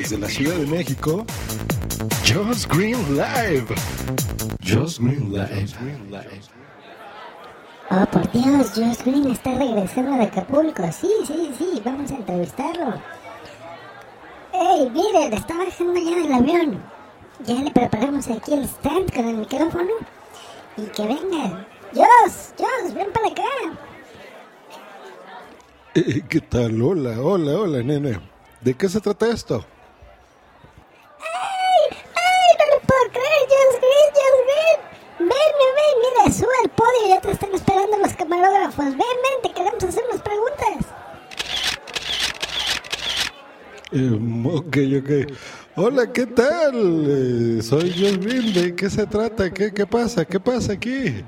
Desde la Ciudad de México, Josh Green Live. Josh Green Live. Oh, por Dios, Josh Green está regresando de Acapulco. Sí, sí, sí, vamos a entrevistarlo. ¡Ey, miren! Está bajando ya del avión. Ya le preparamos aquí el stand con el micrófono. Y que venga. ¡Josh! ¡Josh! ¡Ven para acá! Eh, ¿Qué tal? Hola, hola, hola, nene. ¿De qué se trata esto? ¡Ay! ¡Ay! No lo puedo creer, Josh Green, Josh Green. Ven, ven, ven, podio, ya te están esperando los camarógrafos. Ven, ven, te queremos hacer unas preguntas. Eh, ok, ok. Hola, ¿qué tal? Eh, soy Josh Green. ¿De qué se trata? ¿Qué, ¿Qué pasa? ¿Qué pasa aquí?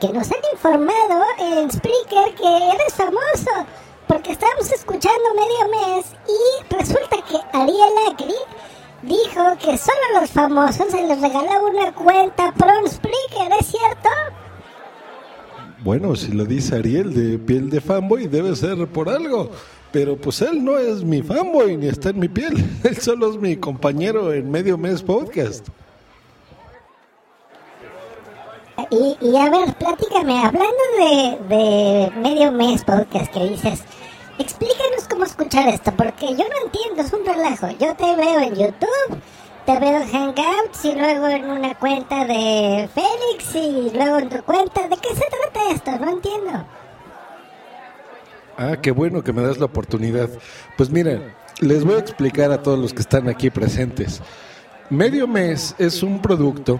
Que nos han informado en Spreaker que eres famoso. Porque estábamos escuchando medio mes y resulta que Ariel Acri dijo que solo los famosos se les regalaba una cuenta pro Spreaker, ¿es cierto? Bueno, si lo dice Ariel de piel de fanboy, debe ser por algo. Pero pues él no es mi fanboy ni está en mi piel. Él solo es mi compañero en Medio Mes Podcast. Y, y a ver, platícame, hablando de, de medio mes podcast que dices, explícanos cómo escuchar esto, porque yo no entiendo, es un relajo. Yo te veo en YouTube, te veo en Hangouts y luego en una cuenta de Félix y luego en tu cuenta. ¿De qué se trata esto? No entiendo. Ah, qué bueno que me das la oportunidad. Pues miren, les voy a explicar a todos los que están aquí presentes. Medio Mes es un producto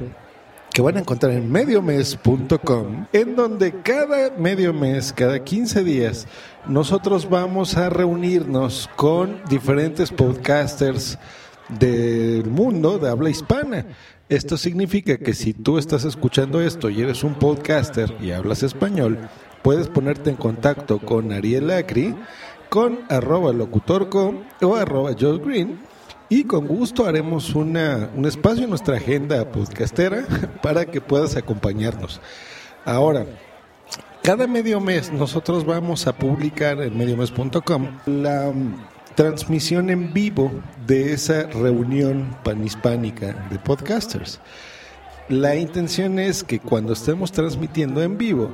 que van a encontrar en mediomes.com, en donde cada medio mes, cada 15 días, nosotros vamos a reunirnos con diferentes podcasters del mundo de habla hispana. Esto significa que si tú estás escuchando esto y eres un podcaster y hablas español, puedes ponerte en contacto con Ariel Acri, con arroba locutorco o arroba Joe Green y con gusto haremos una, un espacio en nuestra agenda podcastera para que puedas acompañarnos. Ahora, cada medio mes nosotros vamos a publicar en mediomes.com la mm, transmisión en vivo de esa reunión panhispánica de podcasters. La intención es que cuando estemos transmitiendo en vivo,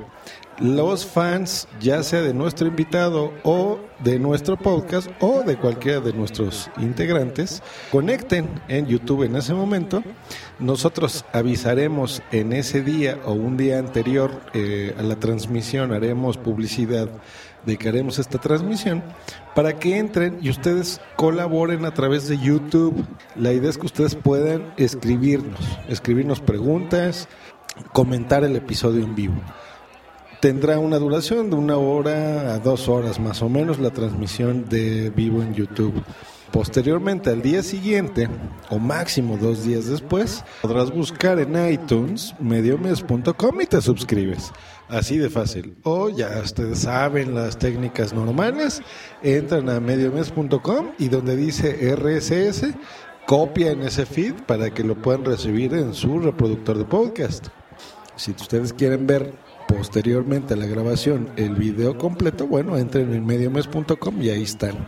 los fans, ya sea de nuestro invitado o de nuestro podcast o de cualquiera de nuestros integrantes, conecten en YouTube en ese momento. Nosotros avisaremos en ese día o un día anterior eh, a la transmisión, haremos publicidad de que haremos esta transmisión para que entren y ustedes colaboren a través de YouTube. La idea es que ustedes puedan escribirnos, escribirnos preguntas, comentar el episodio en vivo tendrá una duración de una hora a dos horas más o menos la transmisión de vivo en YouTube. Posteriormente, al día siguiente, o máximo dos días después, podrás buscar en iTunes mediomes.com y te suscribes. Así de fácil. O ya ustedes saben las técnicas normales, entran a mediomes.com y donde dice RSS, copian ese feed para que lo puedan recibir en su reproductor de podcast. Si ustedes quieren ver posteriormente a la grabación el video completo, bueno, entren en mediomes.com y ahí están.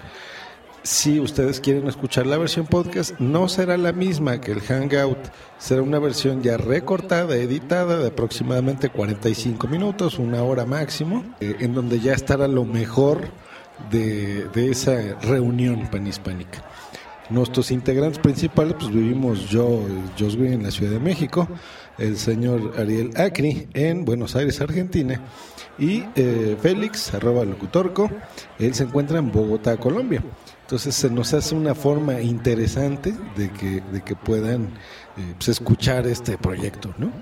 Si ustedes quieren escuchar la versión podcast, no será la misma que el Hangout, será una versión ya recortada, editada de aproximadamente 45 minutos, una hora máximo, eh, en donde ya estará lo mejor de, de esa reunión panhispánica. Nuestros integrantes principales, pues vivimos yo, Jos Green en la Ciudad de México, el señor Ariel Acri en Buenos Aires, Argentina, y eh, Félix, arroba locutorco, él se encuentra en Bogotá, Colombia. Entonces se nos hace una forma interesante de que, de que puedan eh, pues, escuchar este proyecto, ¿no?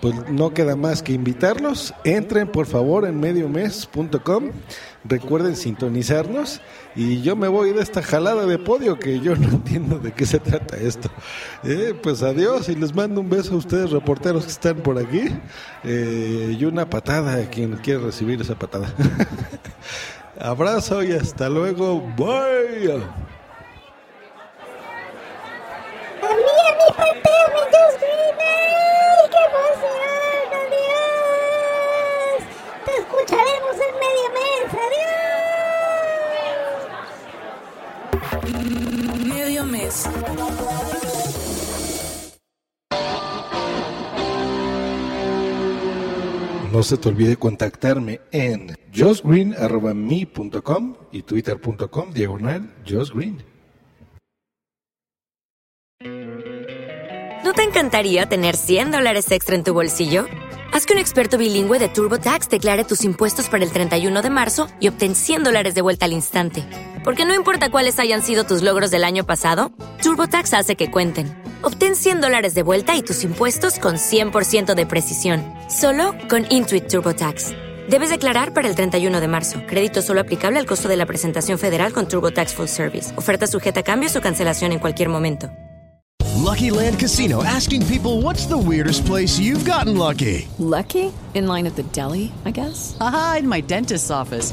Pues no queda más que invitarlos. Entren por favor en mediomes.com. Recuerden sintonizarnos. Y yo me voy de esta jalada de podio que yo no entiendo de qué se trata esto. Eh, pues adiós y les mando un beso a ustedes, reporteros que están por aquí. Eh, y una patada a quien quiere recibir esa patada. Abrazo y hasta luego. Bye. A mí, No se te olvide contactarme en josgreen.me.com y twitter.com diagonal josgreen. ¿No te encantaría tener 100 dólares extra en tu bolsillo? Haz que un experto bilingüe de TurboTax declare tus impuestos para el 31 de marzo y obtén 100 dólares de vuelta al instante. Porque no importa cuáles hayan sido tus logros del año pasado, TurboTax hace que cuenten. Obtén 100 dólares de vuelta y tus impuestos con 100% de precisión, solo con Intuit TurboTax. Debes declarar para el 31 de marzo. Crédito solo aplicable al costo de la presentación federal con TurboTax Full Service. Oferta sujeta a cambios o cancelación en cualquier momento. Lucky Land Casino asking people what's the weirdest place you've gotten lucky? Lucky? In line at the deli, I guess? Aha, in my dentist's office.